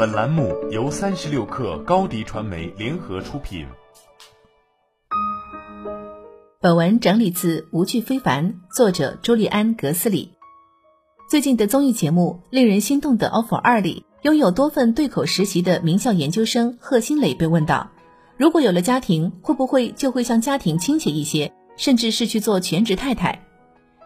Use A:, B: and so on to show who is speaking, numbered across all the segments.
A: 本栏目由三十六氪高低传媒联合出品。
B: 本文整理自无惧非凡，作者朱利安·格斯里。最近的综艺节目《令人心动的 offer 二》里，拥有多份对口实习的名校研究生贺新磊被问到：如果有了家庭，会不会就会向家庭倾斜一些，甚至是去做全职太太？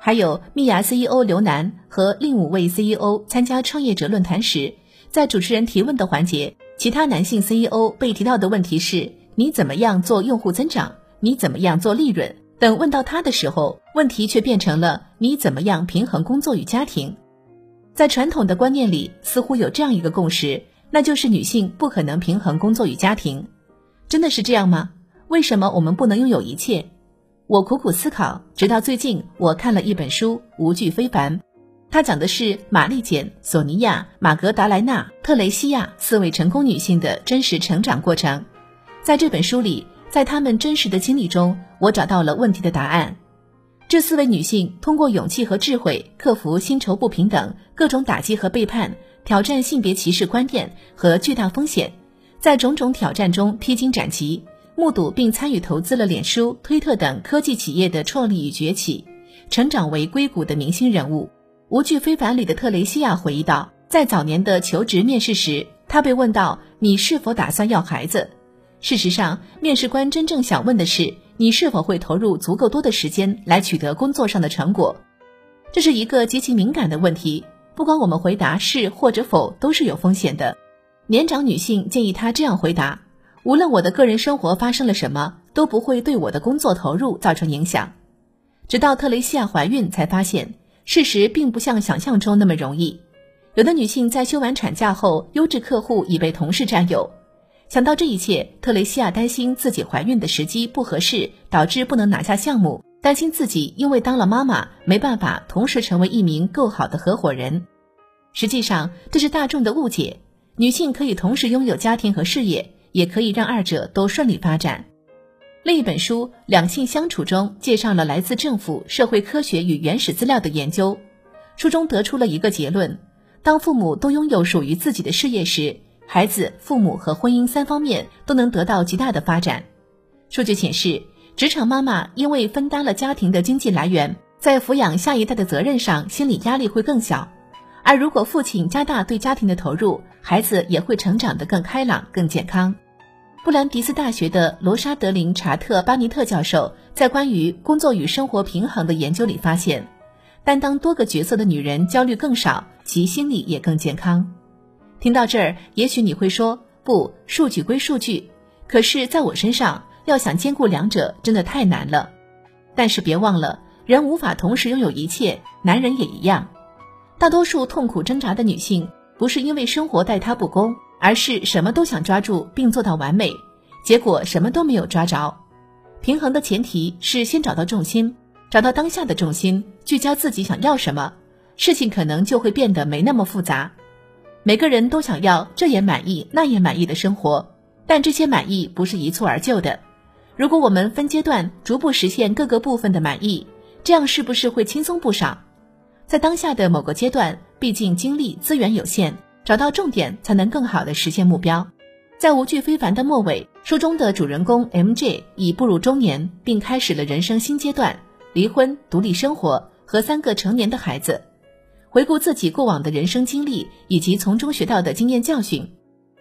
B: 还有蜜芽 CEO 刘楠和另五位 CEO 参加创业者论坛时。在主持人提问的环节，其他男性 CEO 被提到的问题是：你怎么样做用户增长？你怎么样做利润？等问到他的时候，问题却变成了你怎么样平衡工作与家庭？在传统的观念里，似乎有这样一个共识，那就是女性不可能平衡工作与家庭。真的是这样吗？为什么我们不能拥有一切？我苦苦思考，直到最近，我看了一本书《无惧非凡》。它讲的是玛丽简、索尼娅、玛格达莱娜、特雷西亚四位成功女性的真实成长过程。在这本书里，在她们真实的经历中，我找到了问题的答案。这四位女性通过勇气和智慧，克服薪酬不平等、各种打击和背叛，挑战性别歧视观念和巨大风险，在种种挑战中披荆斩棘，目睹并参与投资了脸书、推特等科技企业的创立与崛起，成长为硅谷的明星人物。无惧非凡里的特雷西亚回忆道，在早年的求职面试时，她被问到你是否打算要孩子。事实上，面试官真正想问的是你是否会投入足够多的时间来取得工作上的成果。这是一个极其敏感的问题，不管我们回答是或者否，都是有风险的。年长女性建议她这样回答：无论我的个人生活发生了什么，都不会对我的工作投入造成影响。直到特雷西亚怀孕，才发现。事实并不像想象中那么容易。有的女性在休完产假后，优质客户已被同事占有。想到这一切，特雷西亚担心自己怀孕的时机不合适，导致不能拿下项目；担心自己因为当了妈妈，没办法同时成为一名够好的合伙人。实际上，这是大众的误解。女性可以同时拥有家庭和事业，也可以让二者都顺利发展。另一本书《两性相处》中介绍了来自政府、社会科学与原始资料的研究，书中得出了一个结论：当父母都拥有属于自己的事业时，孩子、父母和婚姻三方面都能得到极大的发展。数据显示，职场妈妈因为分担了家庭的经济来源，在抚养下一代的责任上心理压力会更小；而如果父亲加大对家庭的投入，孩子也会成长得更开朗、更健康。布兰迪斯大学的罗莎德林查特巴尼特教授在关于工作与生活平衡的研究里发现，担当多个角色的女人焦虑更少，其心理也更健康。听到这儿，也许你会说：“不，数据归数据。”可是，在我身上，要想兼顾两者，真的太难了。但是别忘了，人无法同时拥有一切，男人也一样。大多数痛苦挣扎的女性，不是因为生活待她不公。而是什么都想抓住并做到完美，结果什么都没有抓着。平衡的前提是先找到重心，找到当下的重心，聚焦自己想要什么，事情可能就会变得没那么复杂。每个人都想要这也满意那也满意的生活，但这些满意不是一蹴而就的。如果我们分阶段逐步实现各个部分的满意，这样是不是会轻松不少？在当下的某个阶段，毕竟精力资源有限。找到重点，才能更好的实现目标。在《无惧非凡》的末尾，书中的主人公 M.J. 已步入中年，并开始了人生新阶段：离婚、独立生活和三个成年的孩子。回顾自己过往的人生经历以及从中学到的经验教训，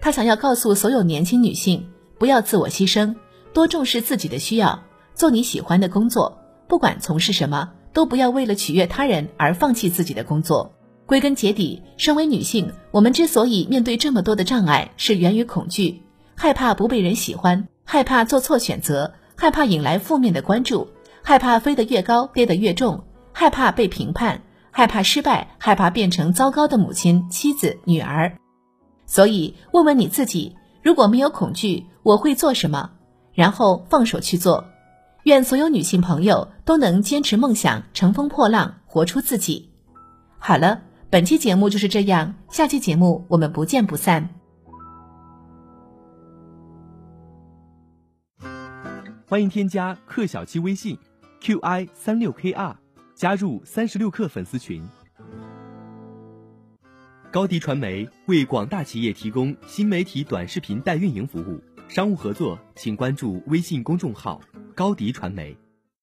B: 他想要告诉所有年轻女性：不要自我牺牲，多重视自己的需要，做你喜欢的工作。不管从事什么，都不要为了取悦他人而放弃自己的工作。归根结底，身为女性，我们之所以面对这么多的障碍，是源于恐惧，害怕不被人喜欢，害怕做错选择，害怕引来负面的关注，害怕飞得越高跌得越重，害怕被评判，害怕失败，害怕变成糟糕的母亲、妻子、女儿。所以，问问你自己：如果没有恐惧，我会做什么？然后放手去做。愿所有女性朋友都能坚持梦想，乘风破浪，活出自己。好了。本期节目就是这样，下期节目我们不见不散。
A: 欢迎添加克小七微信，qi 三六 kr，加入三十六氪粉丝群。高迪传媒为广大企业提供新媒体短视频代运营服务，商务合作请关注微信公众号高迪传媒。